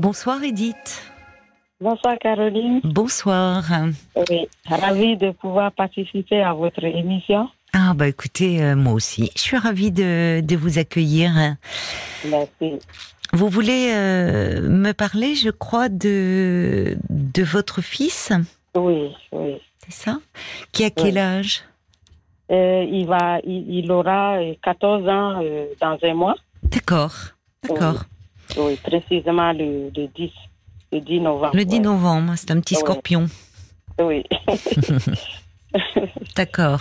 Bonsoir Edith. Bonsoir Caroline. Bonsoir. Oui, ravie de pouvoir participer à votre émission. Ah bah écoutez, euh, moi aussi, je suis ravie de, de vous accueillir. Merci. Vous voulez euh, me parler, je crois, de, de votre fils? Oui, oui. C'est ça? Qui a quel âge? Euh, il, va, il, il aura euh, 14 ans dans un mois. D'accord, d'accord. Oui, précisément le, le 10, le 10 novembre. Le 10 ouais. novembre, c'est un petit Ouais. scorpion. Oui. D'accord.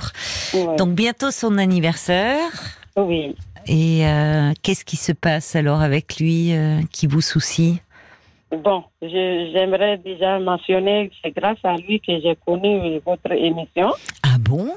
Ouais. Donc bientôt son anniversaire. oui. Et euh, qu'est-ce qui se passe alors avec lui euh, qui vous soucie? Bon, je- j'aimerais déjà mentionner que c'est grâce à lui que j'ai connu votre émission. Ah bon?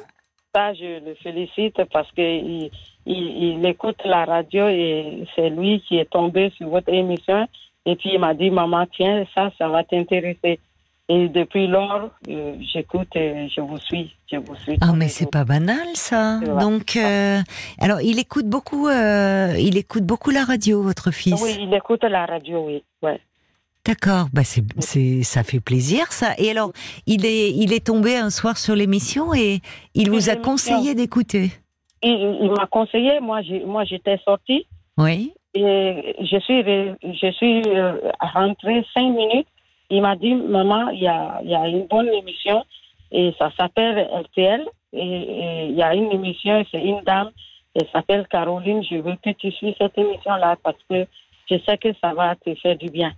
Ça, je le félicite parce que il, écoute la radio et c'est lui qui est tombé sur votre émission. Et puis il m'a dit, maman, tiens, ça, ça va t'intéresser. Et depuis lors, euh, j'écoute et je vous suis. Je vous suis Ah mais c'est pas banal ça. Donc euh, alors il écoute beaucoup euh, il écoute beaucoup la radio votre fils. Oui, il écoute la radio, oui. Ouais. D'accord, bah c'est c'est ça fait plaisir ça. Et alors il est il est tombé un soir sur l'émission et il vous a conseillé d'écouter. Il, m'a conseillé, moi, j'ai- moi j'étais sortie Oui. et je suis, je suis euh, rentrée cinq minutes. Il m'a dit, maman, il y a, il y a une bonne émission et ça s'appelle RTL. Et, il y a une émission, c'est une dame, elle s'appelle Caroline. Je veux que tu suis cette émission-là parce que je sais que ça va te faire du bien.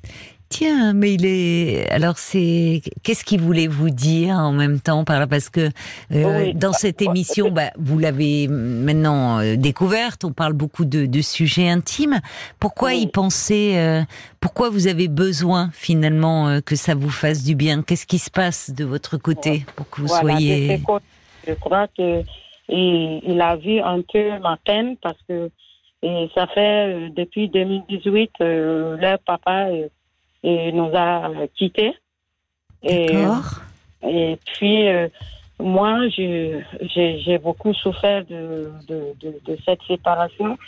Tiens, mais il est. Alors, c'est. Qu'est-ce qu'il voulait vous dire en même temps par là? Parce que euh, Oui. dans cette émission, bah, vous l'avez maintenant euh, découverte. On parle beaucoup de, de sujets intimes. Pourquoi Oui. il pensait euh, Pourquoi vous avez besoin finalement que ça vous fasse du bien? Qu'est-ce qui se passe de votre côté pour que vous Voilà, soyez je crois que il, a vu un peu ma peine parce que et ça fait depuis 2018 euh, leur papa euh, euh, nous a quittés. Et, D'accord. et puis euh, moi j'ai beaucoup souffert de, de, de, de cette séparation.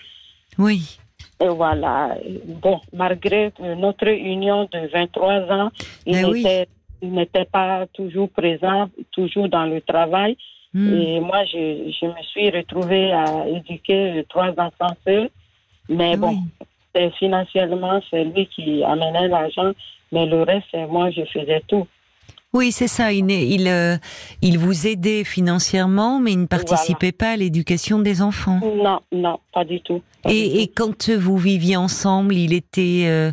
Oui. Et voilà. Bon, malgré euh, notre union de 23 ans, il oui. n'était il n'était pas toujours présent, toujours dans le travail. Hmm. Et moi, je, je me suis retrouvée à éduquer trois enfants seuls. Mais bon, Oui. C'est financièrement, c'est lui qui amenait l'argent, mais le reste, c'est moi, je faisais tout. Oui, c'est ça. Il, il, euh, il vous aidait financièrement, mais il ne participait pas à l'éducation des enfants. Non, non, pas du tout. Pas du Et, et quand vous viviez ensemble, il était euh,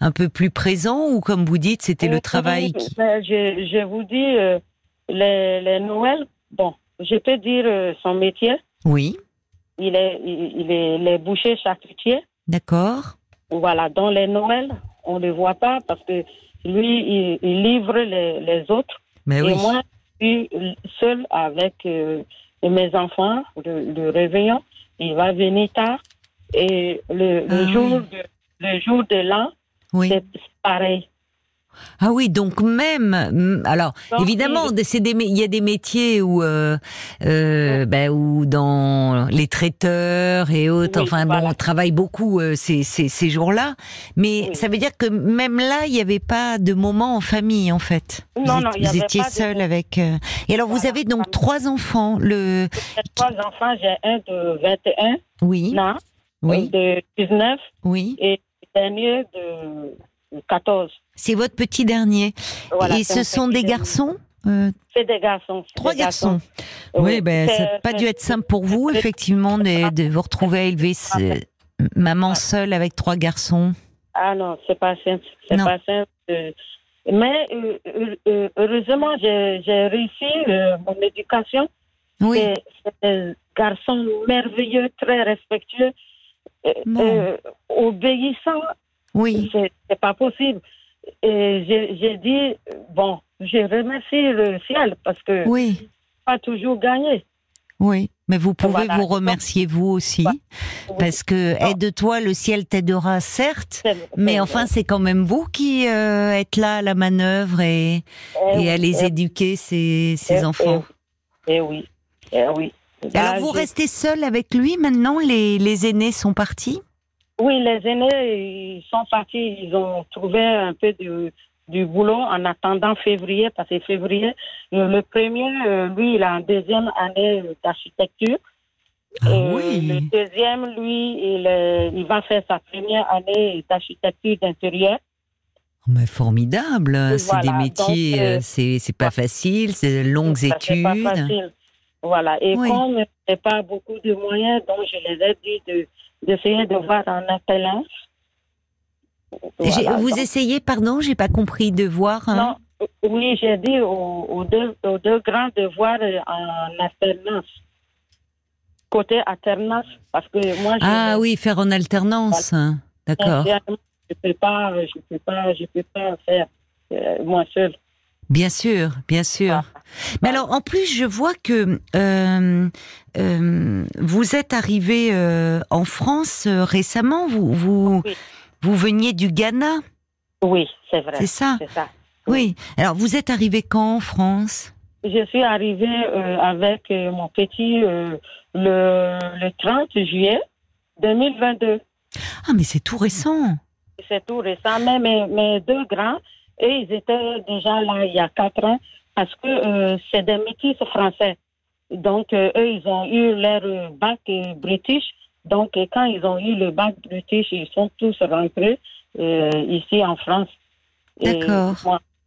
un peu plus présent ou comme vous dites, c'était le travail qui... je, je vous dis, euh, les, les Noëls, bon, je peux dire son métier. Oui, Il est, il, il est les bouchers charcutiers. D'accord. Voilà, dans les Noëls, on ne le voit pas parce que lui, il, il livre les, les autres. Mais Et oui. moi, je suis seule avec euh, mes enfants, le, le réveillon. Il va venir tard. Et le, le Ah jour, de, le jour de l'an, oui. c'est pareil. Ah oui, donc même, alors évidemment, c'est des, mé- il y a des métiers où, euh, euh, ben, où dans les traiteurs et autres, Oui, enfin bon, on travaille beaucoup euh, ces, ces, ces jours-là, mais Oui. ça veut dire que même là, il n'y avait pas de moment en famille en fait. Non, vous, non, êtes- y vous avait étiez pas seul avec. Et alors, vous avez donc trois enfants. Le J'ai trois enfants, j'ai un de 21 oui, ans, oui, de 19 oui. et le dernier de 14. C'est votre petit dernier. Voilà, et ce sont petit des garçons. euh, C'est des garçons. Trois des garçons. Oui, ben, C'est- ça n'a pas dû être simple pour vous, effectivement, de, de vous retrouver à élever maman seule avec trois garçons. Ah non, c'est pas simple. C'est pas simple. euh, Mais euh, euh, euh, heureusement, j'ai réussi euh, mon éducation. Oui, C'est des garçons merveilleux, très respectueux, euh, Bon. euh, obéissants. Oui, C'est pas possible. Et j'ai j'ai dit, bon, je remercie le ciel parce que oui, pas toujours gagné. oui. Mais vous pouvez Voilà. vous remercier vous aussi, Oui. parce que aide-toi, le ciel t'aidera, certes. Mais enfin, c'est quand même vous qui euh, êtes là à la manœuvre et, eh et à les eh- éduquer, ces, ces eh- enfants. Eh oui, eh oui. Là, Alors, vous j'ai- restez seul avec lui maintenant? Les, les aînés sont partis? Oui, les aînés, ils sont partis, ils ont trouvé un peu du, du boulot en attendant février, parce que février, le premier, euh, lui, il a une deuxième année d'architecture. Ah Euh, oui. Le deuxième, lui, il, euh, il va faire sa première année d'architecture d'intérieur. Mais formidable, c'est Voilà, des métiers, euh, c'est c'est pas facile, c'est de longues c'est pas études. facile. Voilà. Et Oui. comme je n'ai pas beaucoup de moyens, donc je les ai dit de- d'essayer de, voir en appellant. Voilà, vous donc- essayez, pardon, j'ai pas compris de voir. hein? Non, oui, j'ai dit aux, aux deux, aux deux grands de voir en alternance. Côté alternance, parce que moi, Ah oui, faire en alternance. hein. D'accord. je peux pas, je peux pas, je peux pas faire euh, moi seul. Bien sûr, bien sûr. Mais alors, en plus, je vois que euh, euh, vous êtes arrivé euh, en France récemment. Vous, vous, Oui. vous veniez du Ghana, Oui, c'est vrai. c'est ça. Oui. Alors, vous êtes arrivé quand en France? Je suis arrivée avec mon petit le, le 30 juillet 2022. Ah, mais c'est tout récent. C'est tout récent. Mais mes, mes deux grands, et ils étaient déjà là il y a quatre ans parce que euh, c'est des métis français. Donc, euh, eux, ils ont eu leur bac euh, british. Donc, quand ils ont eu le bac british, ils sont tous rentrés euh, ici en France. D'accord.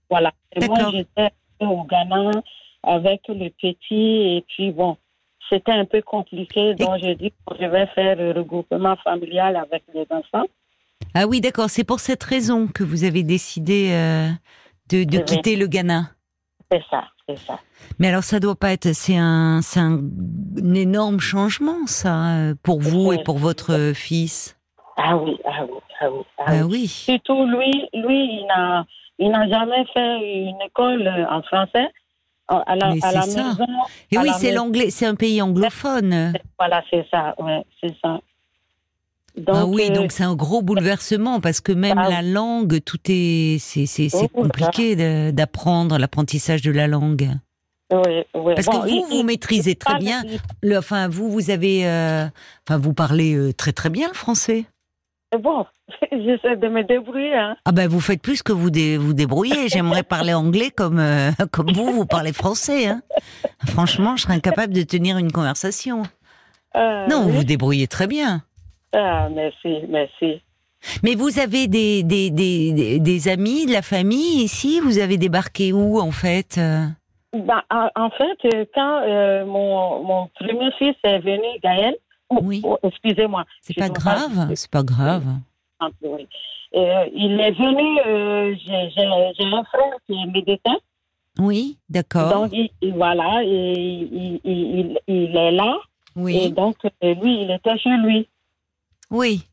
voilà. Et moi, j'étais au Ghana avec le petit. Et puis, bon, c'était un peu compliqué. Donc, j'ai dit que je vais faire le regroupement familial avec les enfants. Ah oui, d'accord. C'est pour cette raison que vous avez décidé euh, de, de Oui. quitter le Ghana. C'est ça, c'est ça. Mais alors, ça doit pas être. C'est un, c'est un, un énorme changement, ça, euh, pour vous et pour votre fils. Ah oui, ah oui, ah oui. Ah Ah oui. oui. Surtout lui, lui, il n'a, il n'a jamais fait une école en français. À la, Mais à la c'est ça. maison. Et oui, c'est l'anglais. C'est un pays anglophone. Voilà, c'est ça, ouais, c'est ça. Donc, ah oui, euh, donc c'est un gros bouleversement parce que même Ah la langue, tout est, c'est, c'est, c'est Oh compliqué de- d'apprendre l'apprentissage de la langue. oui, oui. Parce Bon, que vous, il- vous maîtrisez très bien. Le, enfin, vous, vous avez, euh, enfin, vous parlez euh, très très bien le français. Bon, j'essaie de me débrouiller. Hein. Ah ben, vous faites plus que vous dé- vous débrouillez. J'aimerais parler anglais comme comme vous, vous parlez français. Hein. Franchement, je serais incapable de tenir une conversation. Non, vous oui. vous débrouillez très bien. Ah, merci, merci. Mais vous avez des, des, des, des- amis, de la famille ici? Vous avez débarqué où en fait? Ben, en, en fait, euh, quand euh, mon, mon premier fils est venu, Gaël, oh, Oui. oh, excusez-moi. C'est pas grave, c'est pas grave. Ah, oui. Euh, il est venu, euh, j'ai un frère qui est médecin, Oui, d'accord. donc il, il- voilà, et il, il, il, il est là, et Oui, donc euh, lui, il était chez lui. Oui.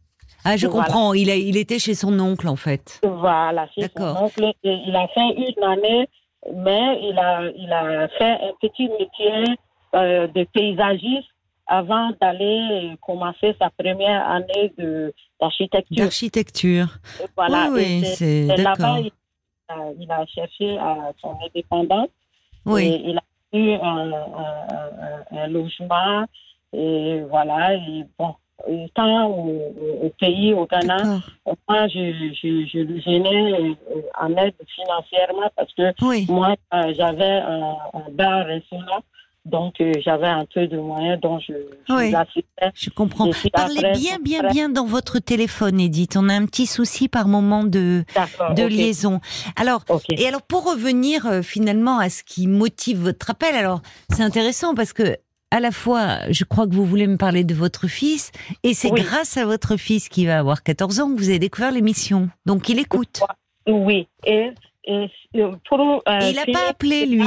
Ah, je Voilà. comprends. Il, a, il était chez son oncle en fait. Voilà, D'accord. son oncle. Et il a fait une année, mais il a, il a fait un petit métier euh, de paysagiste avant d'aller commencer sa première année d'architecture. D'architecture. Voilà. oui, oui, c'est- là-bas, il a, il a cherché à son indépendance. Oui. Et il a eu un, un- un- un logement. Et voilà. Et bon, étant au, au pays, au Ghana, D'accord. moi, je, je, je le gênais euh, en aide financièrement parce que Oui. moi, euh, j'avais un, un bar restaurant. Donc, euh, j'avais un peu de moyens dont je, je Oui. Je comprends. Parlez après- bien, bien, après- bien dans votre téléphone, Edith. On a un petit souci par moment de, de liaison. Alors, et alors pour revenir euh, finalement à ce qui motive votre appel, alors c'est intéressant parce que à la fois, je crois que vous voulez me parler de votre fils, et c'est Oui. grâce à votre fils qui va avoir 14 ans que vous avez découvert l'émission. Donc il écoute. Oui. Et, et euh, pour. euh, il n'a pas appelé lui.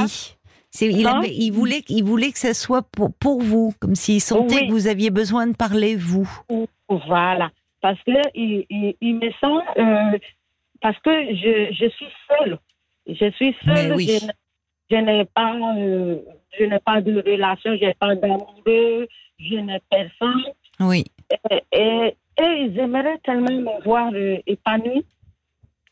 Il, avait- il voulait, il voulait que ça soit pour, pour vous, comme s'il sentait Oui. que vous aviez besoin de parler vous. Voilà. Parce que il, il, il me sent. euh, parce que je, je suis seule. Je suis seule. oui. Je, n- je n'ai pas. euh, je n'ai pas de relation, je n'ai pas d'amoureux, je n'ai personne. Oui. Et, et, et ils aimeraient tellement me voir euh, épanouie.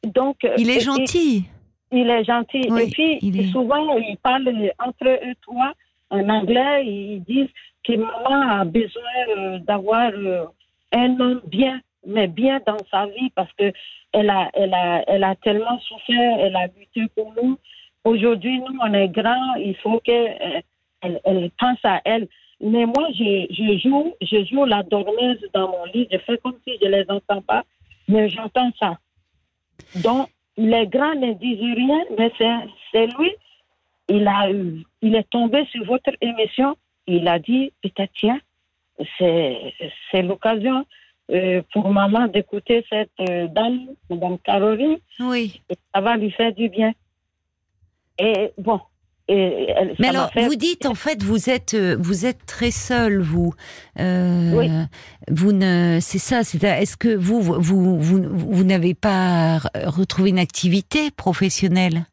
Donc, Il et- est gentil. il est gentil. Oui, et puis, il est- souvent, ils parlent entre eux trois en anglais. Ils disent que maman a besoin euh, d'avoir euh, un homme bien. mais bien dans sa vie parce que elle a, elle a, elle a tellement souffert, elle a lutté pour nous. Aujourd'hui, nous, on est grands, il faut qu'elle elle, elle pense à elle. Mais moi, je, je, joue, je joue la dormeuse dans mon lit. Je fais comme si je les entends pas, mais j'entends ça. Donc, les grands ne disent rien, mais c'est lui. Il, a, il est tombé sur votre émission. Il a dit, peut-être, tiens, c'est l'occasion euh, pour maman d'écouter cette euh, dame, Mme Caroline. Oui. Et ça va lui faire du bien. Et bon. Et, Mais alors, vous dites en fait, vous êtes, euh, vous êtes très seul, vous. oui. Vous ne, c'est ça. C'est. Est-ce que vous, vous, vous, vous n'avez pas retrouvé une activité professionnelle?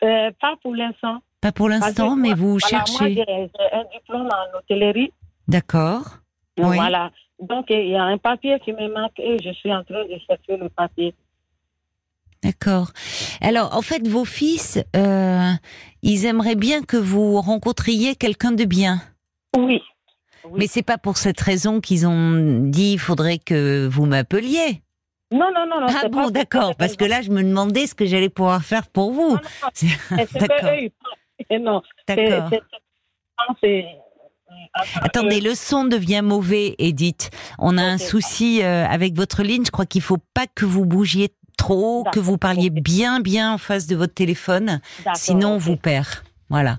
Pas pour l'instant. Pas pour l'instant, mais vous cherchez. Moi, j'ai un diplôme en hôtellerie. D'accord. Voilà. Donc, il y a un papier qui me manque et je suis en train de chercher le papier. D'accord. Alors, en fait, vos fils, euh, ils aimeraient bien que vous rencontriez quelqu'un de bien. Oui. Mais c'est pas pour cette raison qu'ils ont dit il faudrait que vous m'appeliez. Non, non, non, non. Ah bon, d'accord. Parce que là, je me demandais ce que j'allais pouvoir faire pour vous. D'accord. Non. D'accord. Attendez, le son devient mauvais, Edith. On a un souci euh, avec votre ligne. Je crois qu'il faut pas que vous bougiez trop, que vous parliez bien, bien en face de votre téléphone. Sinon, on vous perd. Voilà.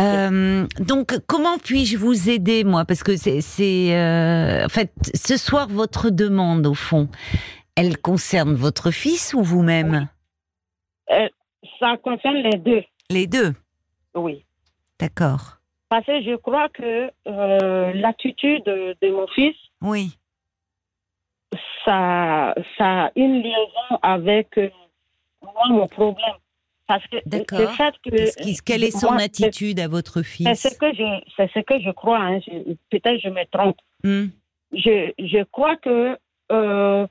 Euh, donc, comment puis-je vous aider, moi? Parce que c'est, euh, en fait, ce soir, votre demande, au fond, elle concerne votre fils ou vous-même? Ça concerne les deux. Les deux? Oui. D'accord. Parce que je crois que euh, l'attitude de, mon fils, oui, ça, ça a une liaison avec euh, moi, mon problème. Parce que le fait que. quelle est son attitude à votre fils? C'est ce que je, c'est ce que je crois. Hein. peut-être je me trompe. Hmm. Je, je crois que euh,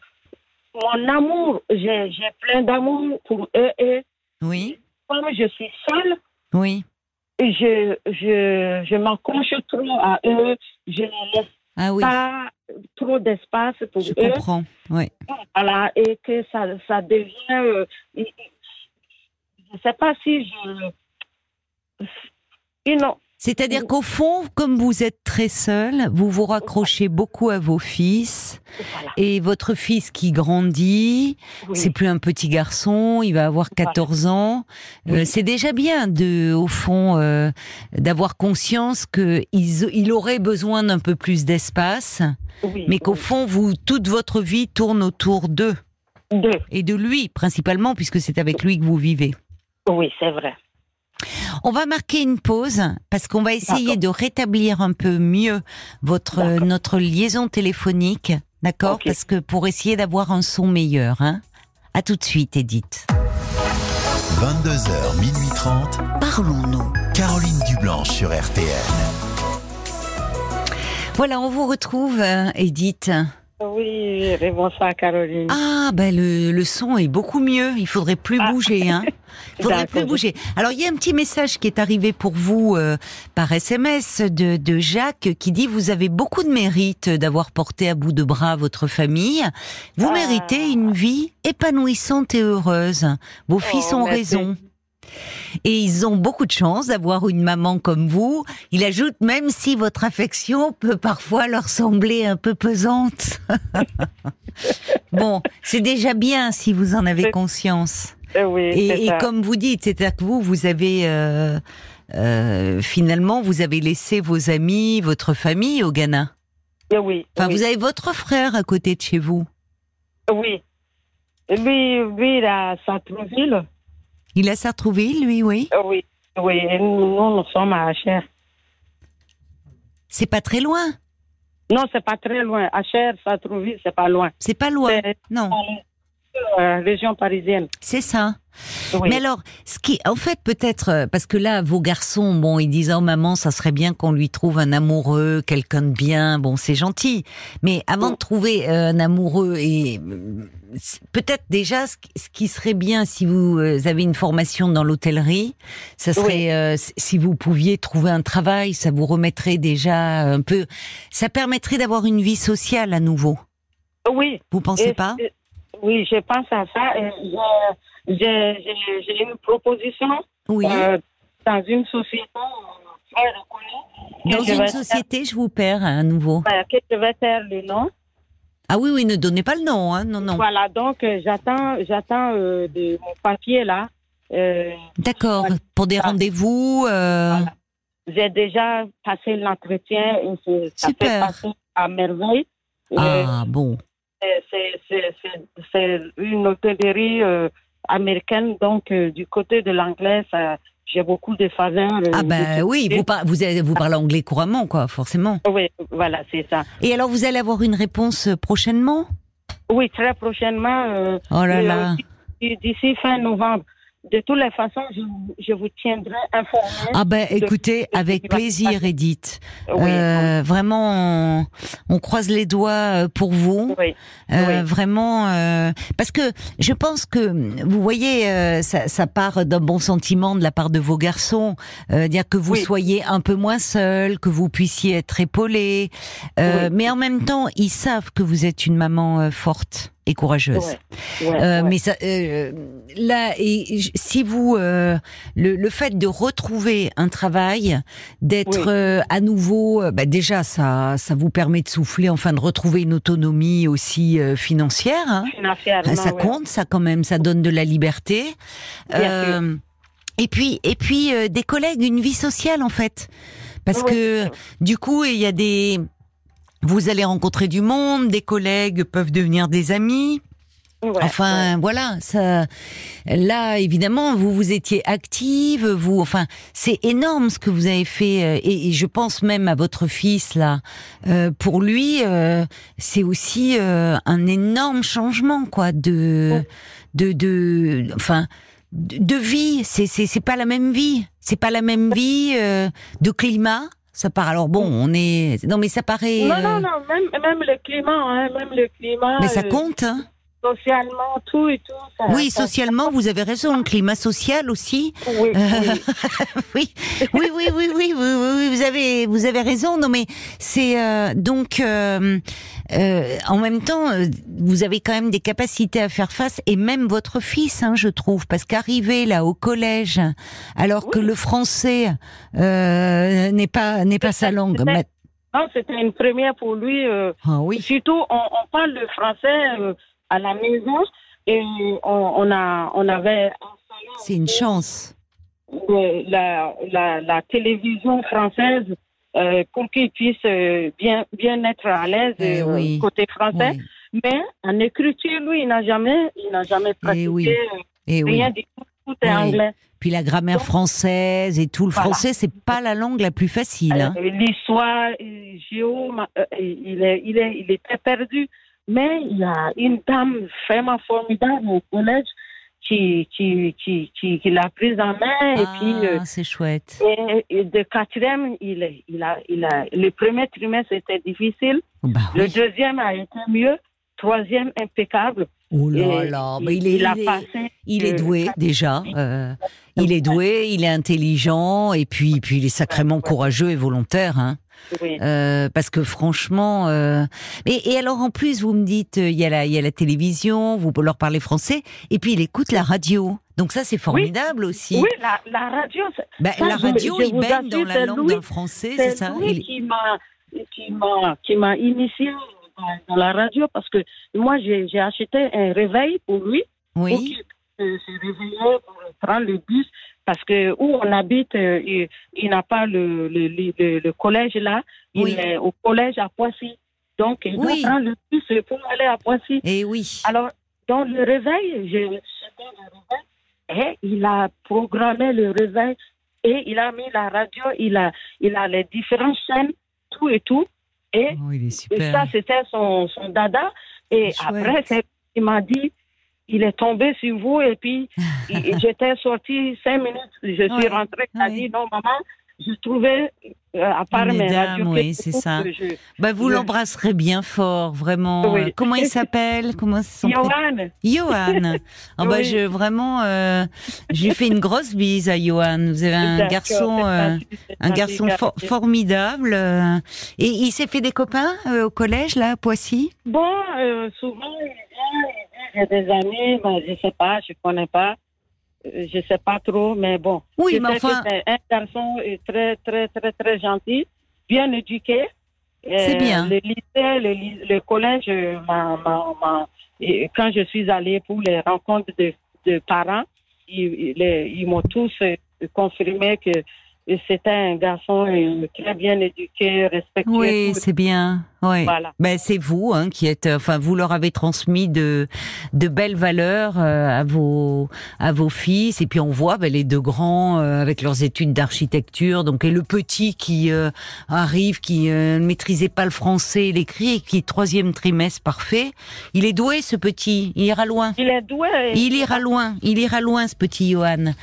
mon amour, j'ai, plein d'amour pour eux et oui. comme je suis seule, oui je, je, je m'accroche trop à eux, je ne laisse ah pas trop d'espace pour je eux. Je comprends, oui. Voilà, et que ça, ça devient. Euh, je ne sais pas si je. Non, c'est-à-dire qu'au fond, comme vous êtes très seul, vous vous raccrochez beaucoup à vos fils et votre fils qui grandit, c'est plus un petit garçon, il va avoir 14 ans. Euh, c'est déjà bien de, au fond, euh, d'avoir conscience que il aurait besoin d'un peu plus d'espace, mais qu'au fond, vous toute votre vie tourne autour d'eux. Et de lui principalement, puisque c'est avec lui que vous vivez. Oui, c'est vrai. On va marquer une pause parce qu'on va essayer de rétablir un peu mieux votre notre liaison téléphonique, d'accord Parce que pour essayer d'avoir un son meilleur. Hein à tout de suite, Edith. 22h, minuit 30. Parlons-nous. Caroline Dublanche sur RTN. Voilà, on vous retrouve, euh, Edith. Oui, bonsoir Caroline. Ah, ben le, le, son est beaucoup mieux. Il faudrait plus ah. bouger, hein. Il faudrait plus bouger. Alors il y a un petit message qui est arrivé pour vous euh, par SMS de, de Jacques qui dit vous avez beaucoup de mérite d'avoir porté à bout de bras votre famille. Vous ah. méritez une vie épanouissante et heureuse. Vos fils oh, ont raison. Et ils ont beaucoup de chance d'avoir une maman comme vous. Il ajoute même si votre affection peut parfois leur sembler un peu pesante. bon, c'est déjà bien si vous en avez conscience. Euh, oui, et, comme vous dites, c'est-à-dire que vous, vous avez euh, euh, finalement, vous avez laissé vos amis, votre famille au Ghana. Oui. Enfin, vous avez votre frère à côté de chez vous. Oui. Lui, lui, il a Sartreville. Il a Sartrouville, lui, oui? Euh, Oui, oui. Nous, nous sommes à Cher. C'est pas très loin? Non, c'est pas très loin. À Cher, Sartrouville, c'est pas loin. C'est pas loin, non. Euh, région parisienne. C'est ça. Mais alors, ce qui, en fait, peut-être, euh, parce que là, vos garçons, bon, ils disent, oh maman, ça serait bien qu'on lui trouve un amoureux, quelqu'un de bien, bon, c'est gentil. Mais avant de trouver euh, un amoureux, et peut-être déjà, ce qui serait bien, si vous avez une formation dans l'hôtellerie, ça serait, si vous pouviez trouver un travail, ça vous remettrait déjà un peu, ça permettrait d'avoir une vie sociale à nouveau. Oui. Vous pensez pas? Oui, je pense à ça. J'ai une proposition oui. euh, dans une société très reconnue. Dans une société, je vous perds à nouveau. Que je vais faire le nom. Ah oui, oui, ne donnez pas le nom, hein, non, non. Voilà, donc euh, j'attends, j'attends euh, mon papier là. Euh, D'accord, pour des rendez-vous. Euh... Voilà. J'ai déjà passé l'entretien et ça fait passer à merveille. Ah bon. C'est une hôtellerie américaine, donc euh, du côté de l'anglais, j'ai beaucoup de faveurs. Euh, ah ben oui, vous, vous, vous parlez anglais couramment, quoi, forcément. Oui, voilà, c'est ça. Et alors, vous allez avoir une réponse euh, prochainement? Oui, très prochainement. oh là là. D'ici fin novembre de toutes les façons, je, je vous tiendrai informé. Ah ben, écoutez, avec plaisir, Edith. euh, vraiment, on, on, croise les doigts euh, pour vous. Oui. Euh, oui. Vraiment, euh, parce que je pense que vous voyez, euh, ça, ça, part d'un bon sentiment de la part de vos garçons, euh, dire que vous oui. soyez un peu moins seul, que vous puissiez être épaulé, oui. mais en même temps, ils savent que vous êtes une maman forte et courageuse. Ouais, ouais, euh, ouais. Mais ça, euh, là, et si vous euh, le, le, fait de retrouver un travail, d'être oui. Euh, à nouveau, bah déjà ça, ça vous permet de souffler, enfin de retrouver une autonomie aussi euh, financière. Hein. ça compte, ça quand même, ça donne de la liberté. Euh, et puis, et puis des collègues, une vie sociale en fait, parce que du coup il y a des vous allez rencontrer du monde, des collègues peuvent devenir des amis. Ouais, enfin, ouais. voilà, ça. Là, évidemment, vous vous étiez active, vous. Enfin, c'est énorme ce que vous avez fait, euh, et, et, je pense même à votre fils là. Euh, pour lui, euh, c'est aussi euh, un énorme changement, quoi, de, ouais. de, de, enfin, de, de vie. C'est, c'est, c'est pas la même vie. C'est pas la même vie de climat. Ça part. Alors bon, on est. Non, mais ça paraît. Non, non, non. Même, même le climat, hein, même le climat. Mais ça compte, hein. Socialement, tout et tout. Ça, oui, ça, socialement, ça... vous avez raison. Le climat social aussi. Oui, euh... oui. oui, oui, oui, oui, oui, oui, vous avez, vous avez raison. Non, mais c'est euh, donc euh, en même temps, vous avez quand même des capacités à faire face, et même votre fils, hein, je trouve, parce qu'arriver là au collège, alors oui. que le français euh, n'est pas n'est pas sa langue. Non, c'était une première pour lui. ah oui. Surtout, on, on parle le français à la maison et on, on, a, on avait. C'est une chance. La, la, la télévision française euh, pour qu'il puisse bien, bien être à l'aise eh euh, oui. côté français. Oui. Mais en écriture, lui, il n'a jamais, il n'a jamais pratiqué eh oui. eh rien oui. du tout. Tout est anglais. Puis la grammaire Donc, française et tout. Le voilà. français, c'est pas la langue la plus facile. Hein. Euh, L'histoire, géo, euh, il, est, il, est, il était perdu. Mais il y a une dame vraiment formidable au collège qui, qui, qui, qui, qui l'a prise en main. Ah, et puis, euh, c'est chouette. Et, et, de quatrième, il, il, a, il a, le premier trimestre était difficile. Bah, oui. Le deuxième a été mieux. Troisième, impeccable. Oh là là, mais il est, il, il, est, il est doué déjà. Euh, il est doué, il est intelligent et puis, puis il est sacrément courageux et volontaire. Hein. Oui. Euh, parce que franchement, euh... et, et, alors en plus vous me dites il y a la il y a la télévision, vous leur parlez français et puis il écoute la radio. Donc ça c'est formidable oui. aussi. Oui, la, la radio. Ben, ça, la radio, je, je il baigne dans la langue d'un français, c'est ça. Lui il... m'a qui m'a initié dans la radio parce que moi j'ai acheté un réveil pour lui oui. pour qu'il se réveille pour prendre le bus parce que où on habite, euh, il, il n'a pas le, le, le, le, collège là, il oui. est au collège à Poissy. Donc, il oui. doit prendre le bus pour aller à Poissy. Et oui. Alors, dans le réveil, j'ai le réveil et il a programmé le réveil et il a mis la radio, il a, il a les différentes chaînes, tout et tout. Et, oh, et ça, c'était son, son dada. Et après, il m'a dit, il est tombé sur vous et puis j'étais sortie cinq minutes. Je suis rentrée. Il a dit non, maman, je trouvais, à part mes radios, oui, c'est ça. bah, vous l'embrasserez bien fort, vraiment. Comment il s'appelle? Comment Johan. Johan. oh, bah, je vraiment, euh, je lui fais une grosse bise à Johan. Vous avez un garçon, euh, un garçon formidable. Euh, et il s'est fait des copains au collège là, à Poissy? Bon, souvent il vient, il y a des amis, ben, je sais pas, je connais pas. Euh, je sais pas trop, mais bon. Oui, mais enfin. C'est un garçon très, très, très, très gentil, bien éduqué. C'est bien. Le lycée, le, le collège, quand je suis allée pour les rencontres de, de parents, ils, ils m'ont tous euh, confirmé que c'était un garçon euh, très bien éduqué, respectueux. Oui, c'est bien. Oui. Voilà. Ben, c'est vous hein, qui êtes, enfin, vous leur avez transmis de de belles valeurs euh, à vos à vos fils. Et puis on voit ben, les deux grands euh, avec leurs études d'architecture. Donc et le petit qui euh, arrive, qui ne maîtrisait pas le français, l'écrit, et qui troisième trimestre parfait. Il est doué ce petit. Il ira loin. Il est doué. Il ira loin. Il ira loin ce petit Johan.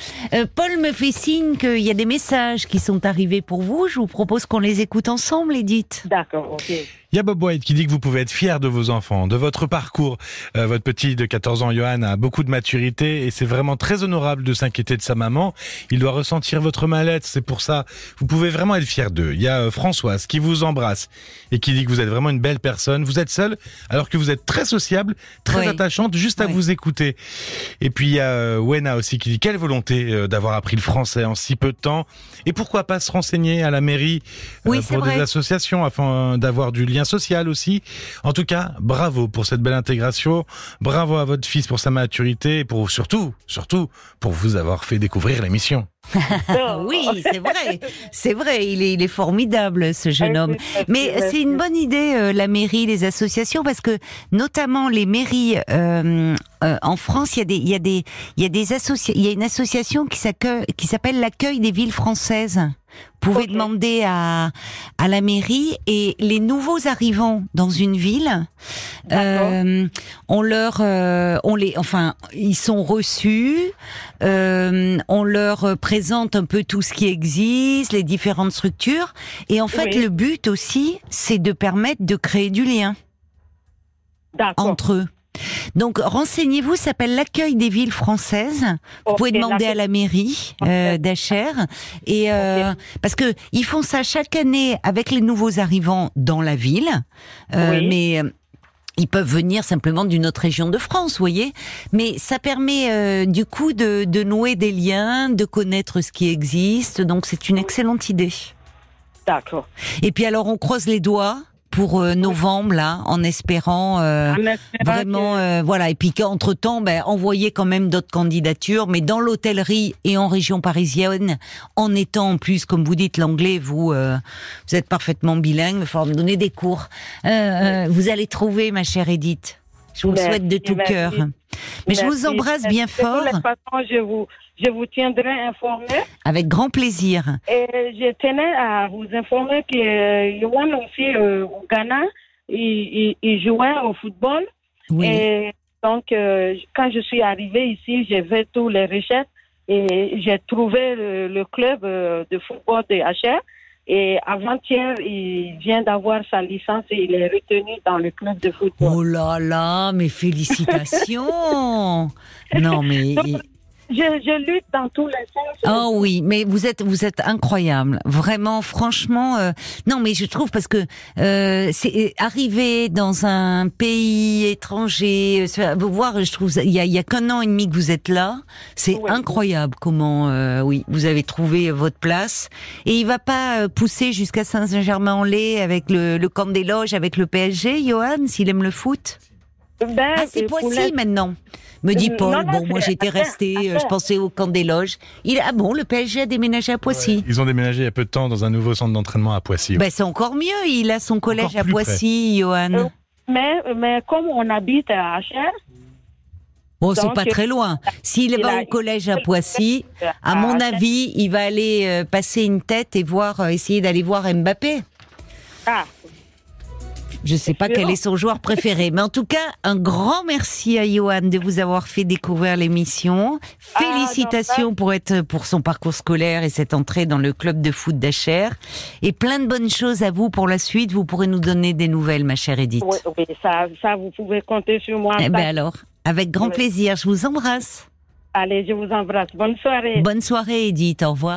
Paul me fait signe qu'il y a des messages qui sont arrivés pour vous. Je vous propose qu'on les écoute ensemble, Edith. D'accord. Ok. Il y a Bob White qui dit que vous pouvez être fier de vos enfants, de votre parcours. Euh, votre petit de 14 ans, Johan, a beaucoup de maturité et c'est vraiment très honorable de s'inquiéter de sa maman. Il doit ressentir votre mal-être, c'est pour ça. Vous pouvez vraiment être fier d'eux. Il y a euh, Françoise qui vous embrasse et qui dit que vous êtes vraiment une belle personne. Vous êtes seule alors que vous êtes très sociable, très attachante, juste à vous écouter. Et puis il y a euh, Wena aussi qui dit quelle volonté d'avoir appris le français en si peu de temps et pourquoi pas se renseigner à la mairie pour des associations afin d'avoir du lien social aussi. En tout cas, bravo pour cette belle intégration. Bravo à votre fils pour sa maturité et pour surtout, surtout, pour vous avoir fait découvrir l'émission. oui, c'est vrai, c'est vrai, il est, formidable ce jeune homme. Mais c'est une bonne idée euh, la mairie, les associations, parce que notamment les mairies euh, euh, en France, il y a des, il y a des, il y a des associations, il y a une association qui s'appelle l'accueil des villes françaises. Vous pouvez demander à, à la mairie et les nouveaux arrivants dans une ville, euh, on leur, euh, on les, enfin, ils sont reçus, euh, on leur présente un peu tout ce qui existe, les différentes structures, et en fait, le but aussi, c'est de permettre de créer du lien entre eux. Donc renseignez-vous, s'appelle l'accueil des villes françaises. Vous pouvez demander à la mairie euh, d'Acher et euh, parce que ils font ça chaque année avec les nouveaux arrivants dans la ville, euh, mais ils peuvent venir simplement d'une autre région de France, vous voyez. Mais ça permet euh, du coup de, de nouer des liens, de connaître ce qui existe. Donc c'est une excellente idée. D'accord. Et puis alors on croise les doigts pour euh, novembre là, en espérant euh, vraiment, euh, voilà. Et puis qu'entre temps, ben, envoyer quand même d'autres candidatures, mais dans l'hôtellerie et en région parisienne, en étant en plus, comme vous dites, l'anglais, vous, vous êtes parfaitement bilingue. Il va falloir me donner des cours. vous allez trouver, ma chère Edith. Je vous le souhaite de tout cœur. Mais je vous embrasse bien fort. De toute façon, je vous, je vous tiendrai informé. Avec grand plaisir. Et je tenais à vous informer que euh, Yohan aussi euh, au Ghana, il, il, jouait au football. Oui. Et donc, euh, quand je suis arrivée ici, j'ai fait tous les recherches et j'ai trouvé le, club de football de HR. Et avant-hier, il vient d'avoir sa licence et il est retenu dans le club de football. Oh là là, mais félicitations Non, mais je, lutte dans tous les sens. Oh oui, mais vous êtes vous êtes incroyable, vraiment, franchement. Euh, non, mais je trouve parce que euh, c'est arriver dans un pays étranger, euh, vous voir, je trouve il y a, y a qu'un an et demi que vous êtes là, c'est incroyable comment euh, oui vous avez trouvé votre place et il va pas pousser jusqu'à Saint-Germain-en-Laye avec le, le camp des loges avec le PSG, Johan, s'il aime le foot? Ben, ah, c'est Poissy maintenant. Me dit Paul. bon, moi j'étais resté, euh, je pensais au camp des loges. Il ah bon, le PSG a déménagé à Poissy. ils ont déménagé il y a peu de temps dans un nouveau centre d'entraînement à Poissy. Ben, c'est encore mieux. Il a son collège à Poissy, Johan. Euh, mais, mais comme on habite à Acher. Bon, c'est pas très loin. S'il va au collège à Poissy, à mon avis, il va aller euh, passer une tête et voir, essayer d'aller voir Mbappé. Ah, Je sais pas quel est son joueur préféré, mais en tout cas, un grand merci à Johan de vous avoir fait découvrir l'émission. Ah, Félicitations pour être pour son parcours scolaire et cette entrée dans le club de foot d'Acher. Et plein de bonnes choses à vous pour la suite. Vous pourrez nous donner des nouvelles, ma chère Edith. Oui, oui, ça, ça, vous pouvez compter sur moi. Eh ben alors, avec grand plaisir. Je vous embrasse. Allez, je vous embrasse. Bonne soirée. Bonne soirée, Edith. Au revoir.